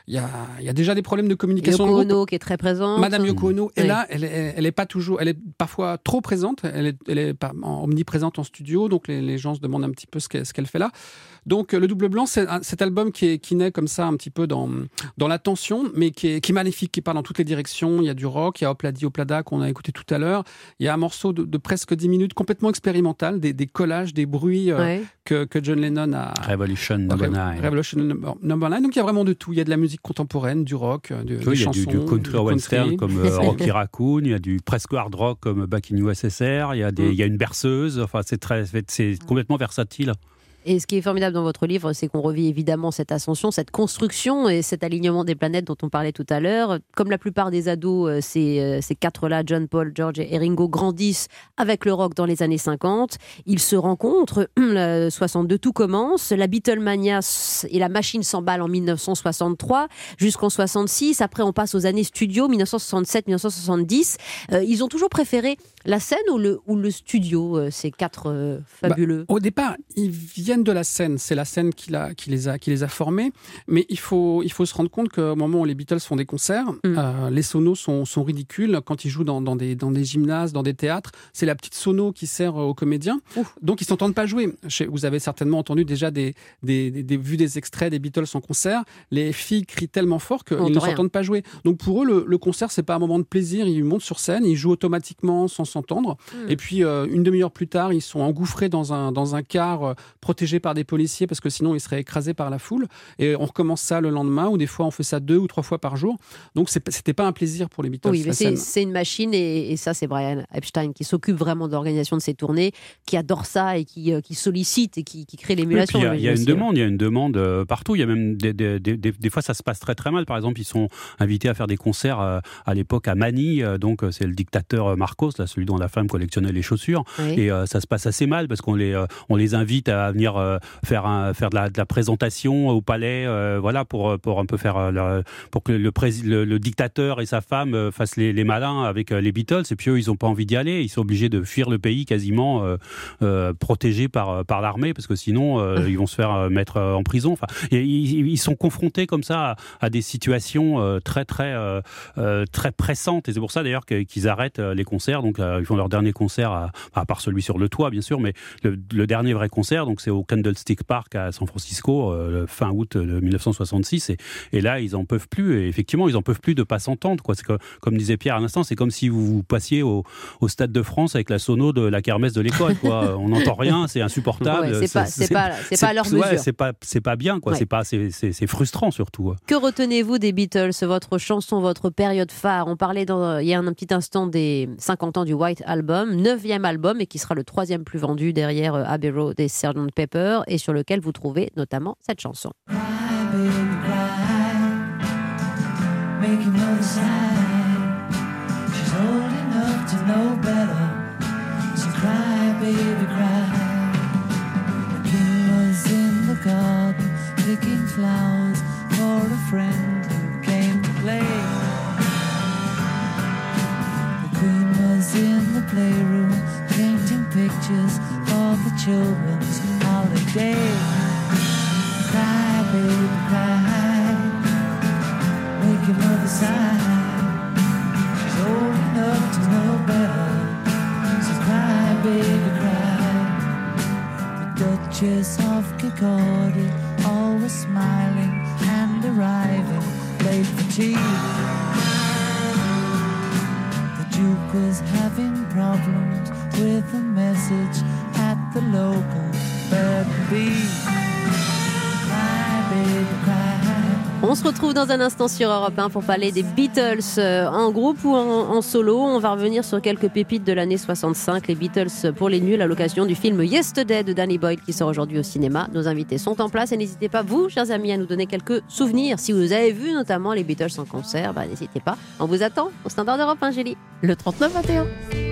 Il y, a, il y a déjà des problèmes de communication. Yoko. Ono qui est très présente. Madame Yoko Ono est Oui. là, elle est, elle est pas toujours, elle est parfois trop présente, elle est, elle est pas en- omniprésente en studio, donc les, les gens se demandent un petit peu ce qu'elle, ce qu'elle fait là. Donc euh, le double blanc, c'est un- cet album qui, est, qui naît comme ça un petit peu dans, dans la tension, mais qui est, qui est magnifique, qui part dans toutes les directions. Il y a du rock, il y a Opladi Oplada qu'on a écouté tout à l'heure, il y a un morceau de, de presque 10 minutes complètement expérimental, des, des collages, des bruits euh, Ouais. que, que John Lennon a, Revolution number nine. Revolution number, number nine. Donc il y a vraiment de tout. Il y a de la musique contemporaine, du rock, euh, de, Oui, des il y a chansons, du, du country western comme euh, Rocky Raccoon, il y a du presque hard rock comme Back in USSR, il y a, des, Mm. il y a une berceuse, enfin c'est très, c'est complètement versatile. Et ce qui est formidable dans votre livre, c'est qu'on revit évidemment cette ascension, cette construction et cet alignement des planètes dont on parlait tout à l'heure. Comme la plupart des ados, euh, ces, euh, ces quatre-là, John, Paul, George et Ringo, grandissent avec le rock dans les années 50. Ils se rencontrent, le 62, tout commence. La Beatlemania et la machine s'emballent en 1963 jusqu'en 66. Après, on passe aux années studio, 1967-1970. Euh, ils ont toujours préféré la scène ou le, ou le studio, ces quatre euh, fabuleux? Au départ, ils viennent viennent de la scène. C'est la scène qui, les a, qui les a formés. Mais il faut, il faut se rendre compte qu'au moment où les Beatles font des concerts, Mm. euh, les sonos sont, sont ridicules. Quand ils jouent dans, dans des, dans des gymnases, dans des théâtres, c'est la petite sono qui sert aux comédiens. Ouf. Donc ils s'entendent pas jouer. Vous avez certainement entendu déjà des, des, des, des- vu des extraits des Beatles en concert. Les filles crient tellement fort qu'ils ne s'entendent pas jouer. Donc pour eux, le, le concert, c'est pas un moment de plaisir. Ils montent sur scène, ils jouent automatiquement sans s'entendre. Hmm. Et puis euh, une demi-heure plus tard, ils sont engouffrés dans un, dans un car euh, protégé par des policiers parce que sinon ils seraient écrasés par la foule. Et on recommence ça le lendemain ou des fois on fait ça deux ou trois fois par jour. Donc c'était pas un plaisir pour les Beatles. Oui, mais c'est une machine et, et ça, c'est Brian Epstein qui s'occupe vraiment de l'organisation de ces tournées, qui adore ça et qui, euh, qui sollicite et qui, qui crée Oui, l'émulation. il y y a une demande, il y a une demande euh, partout. Il y a même des, des, des- des- fois ça se passe très très mal. Par exemple, ils sont invités à faire des concerts euh, à l'époque à Manille. Donc c'est le dictateur Marcos, là, celui dont la femme collectionnait les chaussures. Oui. Et euh, ça se passe assez mal parce qu'on les euh, on les invite à venir euh, faire un, faire de la, de la présentation au palais, euh, voilà pour pour un peu faire euh, le- pour que le, le, le dictateur et sa femme euh, fassent les, les malins avec euh, les Beatles. Et puis eux, ils n'ont pas envie d'y aller. Ils sont obligés de fuir le pays quasiment euh, euh, protégés par euh, par l'armée parce que sinon euh, ils vont se faire euh, mettre euh, en prison. Enfin, ils, ils sont confrontés comme ça à, à des situations euh, très très euh, euh, très pressantes. Et c'est pour ça d'ailleurs qu'ils arrêtent euh, les concerts. Donc euh, ils font leur dernier concert à, à part celui sur le toit bien sûr, mais le, le dernier vrai concert donc c'est au Candlestick Park à San Francisco euh, fin août de 1966 et, et là ils en peuvent plus et effectivement ils en peuvent plus de pas s'entendre quoi. C'est que, comme disait Pierre à l'instant c'est comme si vous, vous passiez au, au stade de France avec la sono de la kermesse de l'école quoi. On n'entend rien c'est insupportable Ouais, c'est pas- c'est pas- c'est pas à leur ouais, mesure. c'est pas c'est pas bien quoi. Ouais. c'est pas c'est- frustrant surtout Que retenez-vous des Beatles, votre chanson, votre période phare? On parlait dans, il y a un petit instant des 50 ans du White Album, neuvième album et qui sera le troisième plus vendu derrière euh, Abbey Road et Sgt Pepper et sur lequel vous trouvez notamment cette chanson. Children's holiday. Cry, baby, cry. Make your mother sigh. She's old enough to know better. So cry, baby, cry. The Duchess of Kirkcaldy, always smiling and arriving late for tea. The Duke was having problems with a message at the local On se retrouve dans un instant sur Europe 1 pour parler des Beatles euh, en groupe ou en, solo. On va revenir sur quelques pépites de l'année 65, les Beatles pour les nuls à l'occasion du film Yesterday de Danny Boyle qui sort aujourd'hui au cinéma. Nos invités sont en place et n'hésitez pas, vous, chers amis, à nous donner quelques souvenirs. Si vous avez vu notamment les Beatles en concert, bah, n'hésitez pas. On vous attend au standard d'Europe 1, Gélie. Le 39-21.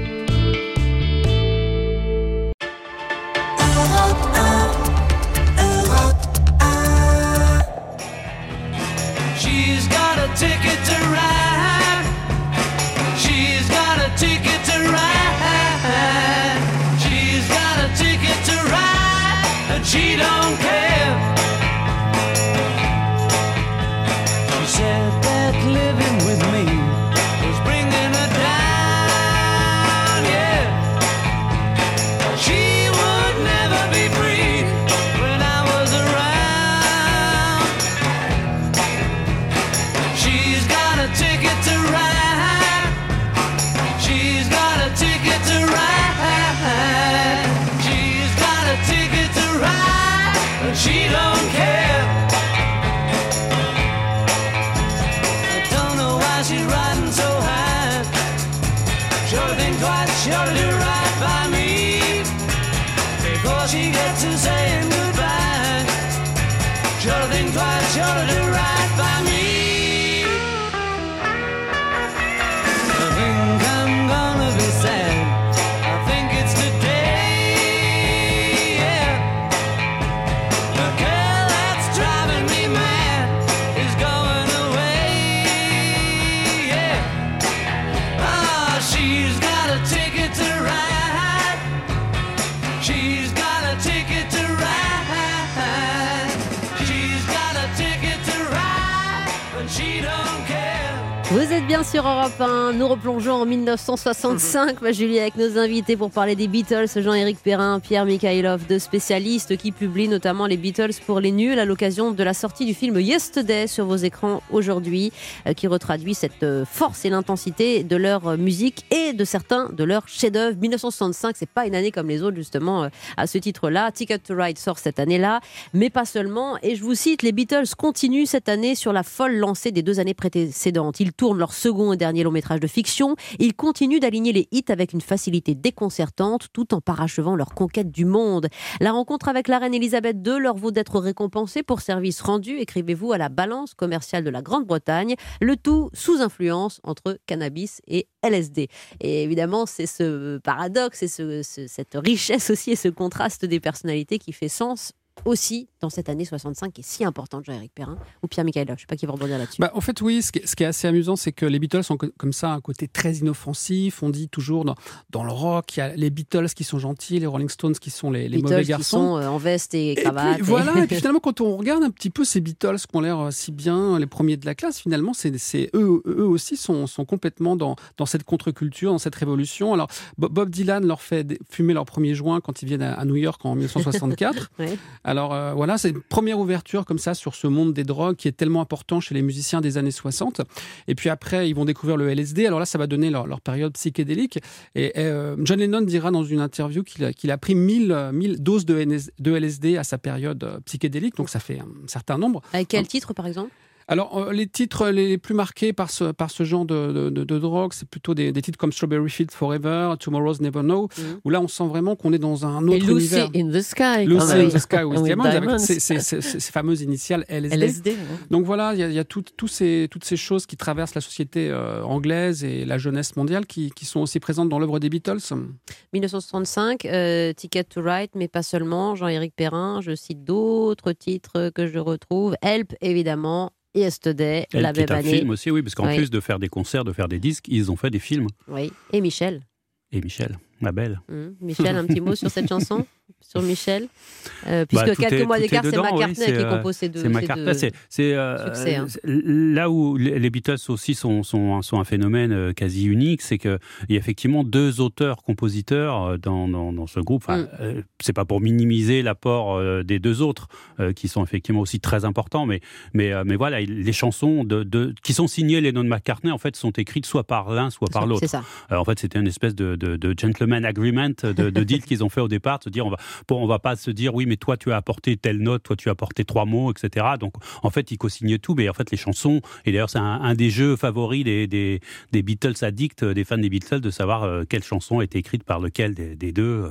Vous êtes bien sur Europe 1. Nous replongeons en 1965, ma Julie, avec nos invités pour parler des Beatles. Jean-Éric Perrin, Pierre Mikhailov, deux spécialistes qui publient notamment les Beatles pour les nuls à l'occasion de la sortie du film Yesterday sur vos écrans aujourd'hui, euh, qui retraduit cette euh, force et l'intensité de leur euh, musique et de certains de leurs chefs-d'œuvre. 1965, c'est pas une année comme les autres, justement, à ce titre-là. Ticket to Ride sort cette année-là, mais pas seulement. Et je vous cite, les Beatles continuent cette année sur la folle lancée des deux années précédentes. Ils tournent leur second et dernier long métrage de fiction. Ils continuent d'aligner les hits avec une facilité déconcertante tout en parachevant leur conquête du monde. La rencontre avec la reine Elisabeth II leur vaut d'être récompensés pour service rendu, écrivez-vous, à la balance commerciale de la Grande-Bretagne, le tout sous influence entre cannabis et LSD. Et évidemment, c'est ce paradoxe et ce- ce- cette richesse aussi et ce contraste des personnalités qui fait sens aussi dans cette année 65 qui est si importante, Jean-Éric Perrin ou Pierre Michael. Je ne sais pas qui va rebondir là-dessus. Bah, en fait, oui, ce qui, est, ce qui est assez amusant, c'est que les Beatles ont co- comme ça un côté très inoffensif. On dit toujours dans, dans le rock, il y a les Beatles qui sont gentils, les Rolling Stones qui sont les, les Beatles mauvais qui garçons. sont euh, en veste et Et cravate. voilà, et puis finalement, quand on regarde un petit peu ces Beatles qui ont l'air euh, si bien, les premiers de la classe, finalement, c'est eux, eux aussi sont, sont complètement dans, dans cette contre-culture, dans cette révolution. Alors, Bo- Bob Dylan leur fait fumer leur premier joint quand ils viennent à, à New York en 1964. Ouais. Alors euh, voilà, c'est une première ouverture comme ça sur ce monde des drogues qui est tellement important chez les musiciens des années 60. Et puis après, ils vont découvrir le LSD. Alors là, ça va donner leur, leur période psychédélique. Et euh, John Lennon dira dans une interview qu'il a, pris 1000, euh, 1000 doses de, NS de LSD à sa période euh, psychédélique. Donc ça fait un certain nombre. Avec quel titre, par exemple? Alors, euh, les titres les plus marqués par ce, par ce genre de, de, de- de drogue, c'est plutôt des, des titres comme Strawberry Fields Forever, Tomorrow's Never Know, Mhm. où là, on sent vraiment qu'on est dans un Et autre Lucy univers. in the Sky. Lucy in même. the Sky with Diamonds, avec ces, ces- ces- ces fameuses initiales LSD. LSD. ouais. Donc voilà, il y a, y a tout- ces, toutes ces choses qui traversent la société euh, anglaise et la jeunesse mondiale qui, qui sont aussi présentes dans l'œuvre des Beatles. 1965, euh, Ticket to Ride, mais pas seulement. Jean-Éric Perrin, je cite d'autres titres que je retrouve. Help, évidemment. Yesterday, Elle, la qui est un année. film aussi, oui, parce qu'en Oui. plus de faire des concerts, de faire des disques, ils ont fait des films. Oui. Et Michel. Et Michel, ma belle. Hum, Michel, un petit mot sur cette chanson? Sur Michel Euh, Puisque Bah, tout quelques est- mois d'écart, c'est oui, McCartney qui euh, compose ces deux. C'est ces euh, hein. là où les les Beatles aussi sont, sont, sont un phénomène quasi unique, c'est qu'il y a effectivement deux auteurs-compositeurs dans, dans, dans ce groupe. Enfin, Mm. c'est pas pour minimiser l'apport des deux autres, qui sont effectivement aussi très importants, mais, mais, mais voilà, il- les chansons de, de, qui sont signées Lennon McCartney, en fait, sont écrites soit par l'un, soit par l'autre. C'est ça. En fait, c'était une espèce de, de, de gentleman agreement, de, de deal qu'ils ont fait au départ, de se dire on va, bon, on va pas se dire oui, mais toi tu as apporté telle note, toi tu as apporté trois mots, etc. Donc en fait, ils co-signaient tout, mais en fait les chansons, et d'ailleurs c'est un, un des jeux favoris des, des, des Beatles addicts, des fans des Beatles, de savoir euh, quelle chanson a été écrite par lequel des, des deux. euh,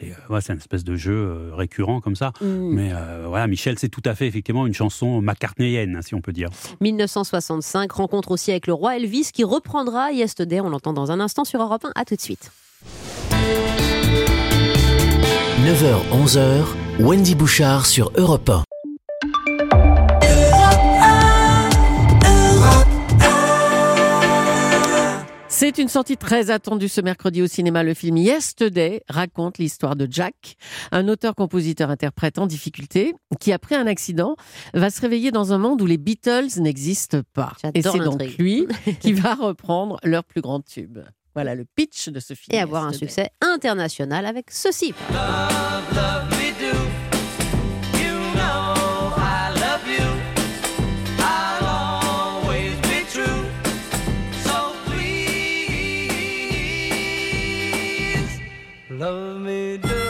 et euh, ouais, c'est une espèce de jeu euh, récurrent comme ça. Hum. Mais euh, voilà, Michel, c'est tout à fait effectivement une chanson McCartneyienne, si on peut dire. 1965, rencontre aussi avec le roi Elvis qui reprendra Yesterday. On l'entend dans un instant sur Europe 1. À tout de suite. 9h-11h, Wendy Bouchard sur Europe 1. C'est une sortie très attendue ce mercredi au cinéma. Le film Yesterday raconte l'histoire de Jack, un auteur-compositeur-interprète en difficulté qui, après un accident, va se réveiller dans un monde où les Beatles n'existent pas. Et c'est donc lui qui va reprendre leur plus grand tube. Voilà le pitch de ce film. Et avoir un succès international avec ceci. Love, love me do. You know I love you. I'll always be true. So please love me do.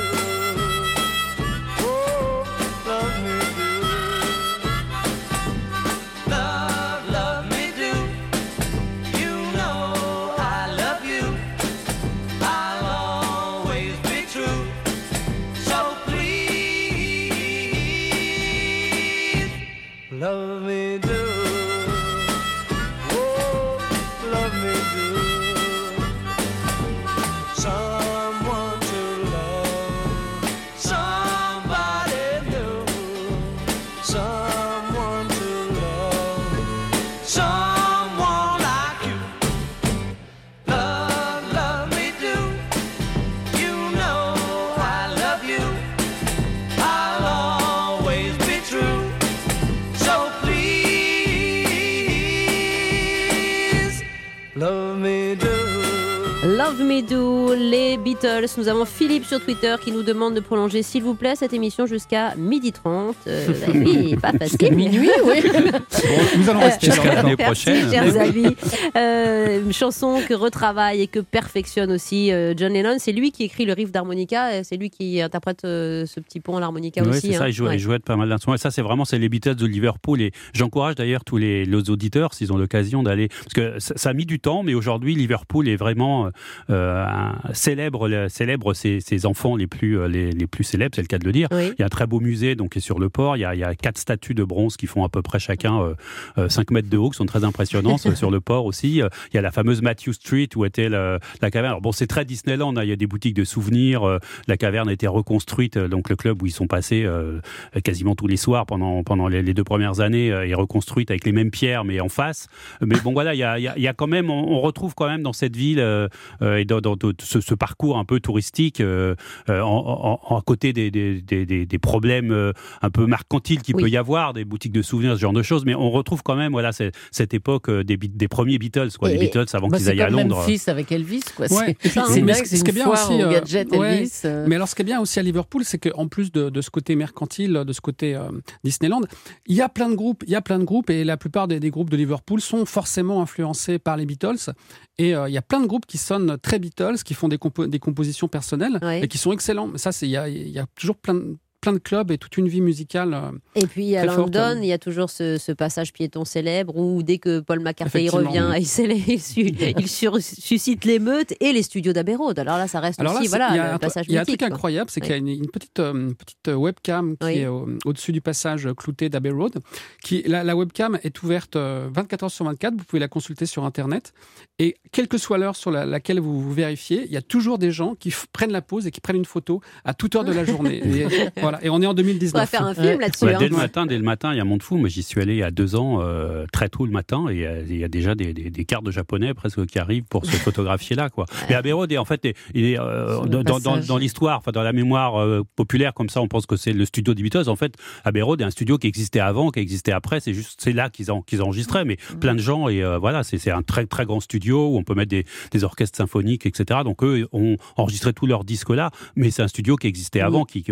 Les Beatles. Nous avons Philippe sur Twitter qui nous demande de prolonger, s'il vous plaît, cette émission jusqu'à midi 30. Euh, bah oui, pas facile. Minuit, oui. Nous allons rester Jusqu'à l'année prochaine. chers amis. Euh, une chanson que retravaille et que perfectionne aussi euh, John Lennon. C'est lui qui écrit le riff d'harmonica. C'est lui qui interprète euh, ce petit pont à l'harmonica Oui, aussi. c'est ça, hein. il jouait, Ouais. il jouait de pas mal d'instruments. Et ça, c'est vraiment, c'est les Beatles de Liverpool. Et j'encourage d'ailleurs tous les, les auditeurs, s'ils ont l'occasion d'aller, parce que ça, ça a mis du temps, mais aujourd'hui, Liverpool est vraiment euh, un- célèbre, célèbre ses, ses enfants les plus, euh, les, les plus célèbres, c'est le cas de le dire. Oui. Il y a un très beau musée donc qui est sur le port. Il y a, il y a quatre statues de bronze qui font à peu près chacun euh, euh, 5 mètres de haut, qui sont très impressionnantes sur- le port aussi. Euh, Il y a la fameuse Matthew Street où était la caverne. Alors bon, c'est très Disneyland. hein. Il y a des boutiques de souvenirs. euh, la caverne a été reconstruite. euh, Donc le club où ils sont passés euh, quasiment tous les soirs pendant pendant les, les deux premières années euh, est reconstruite avec les mêmes pierres mais en face. Mais bon voilà, il y a, il y a- quand même, on, retrouve quand même dans cette ville euh, euh, et dans, dans- dans ce, ce parcours un peu touristique euh, euh, en, en- en- à côté des, des, des- des- des problèmes euh, un peu mercantiles qu'il Oui. peut y avoir, des boutiques de souvenirs, ce genre de choses. Mais on retrouve quand même voilà cette époque euh, des, premiers Beatles, quoi, les Beatles avant Bah, qu'ils aillent à Londres. Memphis avec Elvis, quoi. Ouais. C'est- ce c'est qui est bien aussi, euh, gadgets ouais. Elvis. euh. Mais alors, ce qui est bien aussi à Liverpool, c'est qu'en plus de, de ce côté mercantile, de ce côté Disneyland, il y a plein de groupes, il y a plein de groupes, et la plupart des groupes de Liverpool sont forcément influencés par les Beatles. Et euh, il y a plein de groupes qui sonnent très Beatles, qui font des, compo- des compositions personnelles Ouais. et qui sont excellents. Mais ça, c'est il y a, il y a toujours plein de, plein de clubs et toute une vie musicale. euh, Et puis à London, il y a toujours ce, ce passage piéton célèbre où dès que Paul McCartney revient, il, s'élève, il, su- il sur- suscite l'émeute et les studios d'Abbey Road. Alors là, ça reste Alors là, aussi c'est- voilà, le un, passage il y a un truc quoi. incroyable, c'est qu'il y a une, une petite, euh, une petite webcam qui Oui. est au- au-dessus du passage clouté d'Abbey Road. Qui, la, la webcam est ouverte euh, 24 heures sur 24, vous pouvez la consulter sur Internet. Et quelle que soit l'heure sur la- laquelle vous, vous vérifiez, il y a toujours des gens qui prennent la pause et qui prennent une photo à toute heure de la journée. et, voilà. Et on est en On 2019. va faire un film Ouais. là-dessus. Ouais, hein. dès le matin, dès le matin, il y a Montefou. Moi, j'y suis allé il y a deux ans, euh, très tôt le matin, et euh, il y a déjà des, des, des cartes de japonais presque qui arrivent pour se photographier là, quoi. Mais est, en fait, est- il est euh, dans, dans, dans, passage. dans l'histoire, enfin dans la mémoire euh, populaire, comme ça, on pense que c'est le studio des Beatles. En fait, Abbey Road est un studio qui existait avant, qui existait après. C'est juste, c'est là qu'ils en, qu'ils enregistraient, mais Mm. plein de gens et euh, voilà, c'est un très très grand studio où on peut mettre des, des orchestres symphoniques, etc. Donc eux ont enregistré tous leurs disques là, mais c'est un studio qui existait avant, qui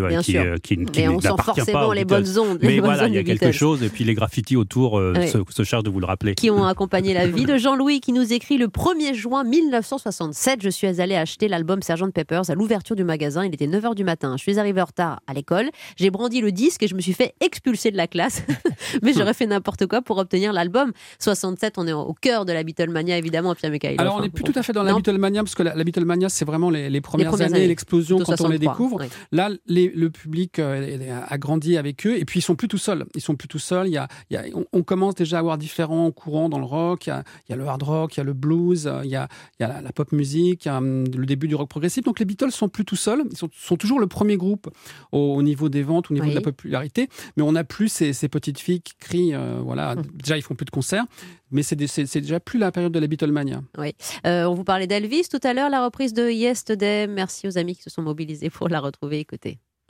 qui, qui Mais on sent pas forcément aux les bonnes ondes. les Mais bonnes voilà, il y a quelque Beatles. chose, et puis les graffitis autour euh, Ouais. se, se chargent de vous le rappeler. qui ont accompagné la vie de Jean-Louis qui nous écrit le 1er juin 1967. Je suis allé acheter l'album Sgt Peppers à l'ouverture du magasin. Il était 9h du matin. Je suis arrivé en retard à l'école. J'ai brandi le disque et je me suis fait expulser de la classe. Mais j'aurais fait n'importe quoi pour obtenir l'album. 67, on est au cœur de la Beatlemania évidemment, Pierre Mikhail. Alors, on n'est plus tout à fait dans la Non. Beatlemania, parce que la, la Beatlemania, c'est vraiment les, les premières, premières années, années. l'explosion quand on les 63, découvre. oui. Là, les- le public a grandi avec eux, et puis ils sont plus tout seuls. Ils sont plus tout seuls. Il y a, il y a- on, on commence déjà à avoir différents courants dans le rock. Il y a, il y a le hard rock, il y a le blues, il y a, il y a la, la pop musique, il y a hum, le début du rock progressif. Donc les Beatles sont plus tout seuls. Ils sont, sont toujours le premier groupe au, au niveau des ventes, au niveau Oui. de la popularité, mais on n'a plus ces, ces petites filles qui crient. euh, voilà, Hum. déjà ils font plus de concerts, mais c'est déjà plus la période de la Beatlemania. Euh, on vous parlait d'Elvis tout à l'heure, la reprise de Yesterday. Merci aux amis qui se sont mobilisés pour la retrouver. Écoutez.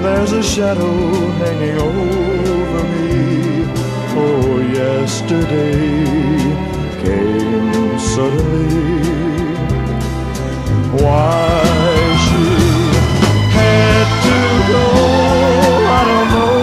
There's a shadow hanging over me. Oh, yesterday came suddenly. Why she had to go, I don't know.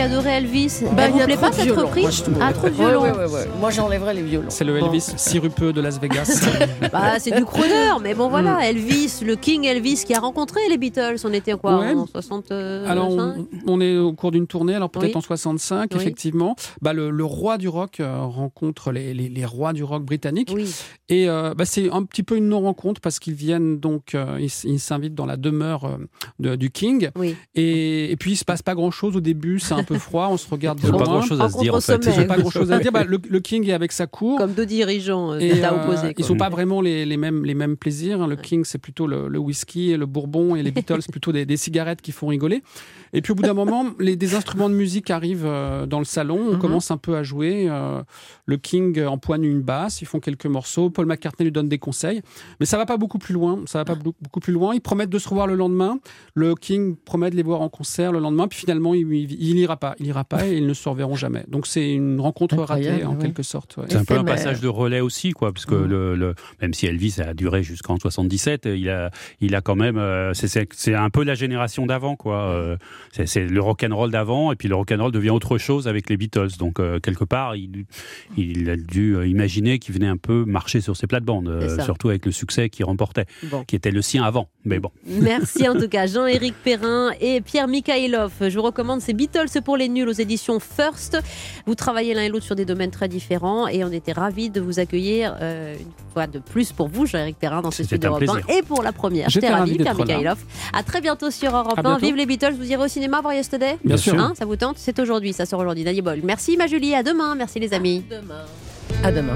Adorez Elvis, Bah, elle il vous plaît pas cette reprise. Ah, trop de Ouais, violons. ouais, ouais, ouais. Moi, j'enlèverais les violons. C'est le Bon. Elvis sirupeux de Las Vegas. Bah, c'est du crooner, mais bon voilà, Mm. Elvis, le King Elvis qui a rencontré les Beatles, on était quoi Ouais. en 65 Alors, on, on est au cours d'une tournée, alors peut-être Oui. en 65, Oui. effectivement. Bah, le, le roi du rock euh, rencontre les, les- les rois du rock britanniques. Oui, Et euh, bah, c'est un petit peu une non-rencontre parce qu'ils viennent donc, euh, ils s'invitent dans la demeure euh, de- du King. oui. Et, et puis, il se passe pas grand-chose au début. C'est un peu froid, on se regarde de pas grand chose à se dire en fait. ont pas grand chose à dire. Bah, le, le King est avec sa cour. Comme deux dirigeants euh, Et, d'État euh, opposés. ils n'ont pas vraiment les, les mêmes, les mêmes plaisirs. Le King, c'est plutôt le, le whisky et le bourbon, et les Beatles, plutôt des, des cigarettes qui font rigoler. Et puis au bout d'un moment, les, des instruments de musique arrivent euh, dans le salon. On Mhm. commence un peu à jouer. euh, le King empoigne une basse, ils font quelques morceaux. Paul McCartney lui donne des conseils, mais ça va pas beaucoup plus loin. Ça va pas beaucoup beaucoup plus loin. Ils promettent de se revoir le lendemain. Le King promet de les voir en concert le lendemain, puis finalement, il, il, il pas. Il ira pas et ils ne se reverront jamais. Donc c'est une rencontre ratée Incroyable, en ouais. quelque sorte. ouais. C'est un peu un passage de relais aussi, quoi, parce que Mm. le, le- même si Elvis a duré jusqu'en 77, il a, il a quand même, euh, c'est- un peu la génération d'avant, quoi. Euh, C'est le rock and roll d'avant, et puis le rock and roll devient autre chose avec les Beatles. Donc euh, quelque part, il, il a dû imaginer qu'il venait un peu marcher sur ses plates-bandes, euh, surtout avec le succès qu'il remportait, Bon. qui était le sien avant. Mais bon, Merci en tout cas Jean-Éric Perrin et Pierre Mikhailov. Je vous recommande ces Beatles pour les nuls aux éditions First. Vous travaillez l'un et l'autre sur des domaines très différents et on était ravis de vous accueillir euh, une fois de plus pour vous Jean-Éric Perrin dans ce studio un Europe 1 plaisir. et pour la première. J'étais ravi Pierre. Mikhailov. À très bientôt sur Europe À 1. bientôt. Vive les Beatles. Vous irez au cinéma voir Yesterday Bien sûr. Hein, ça vous tente? C'est aujourd'hui, ça sort aujourd'hui. Daniel Boll. Merci ma Julie, à demain. Merci les amis. À demain.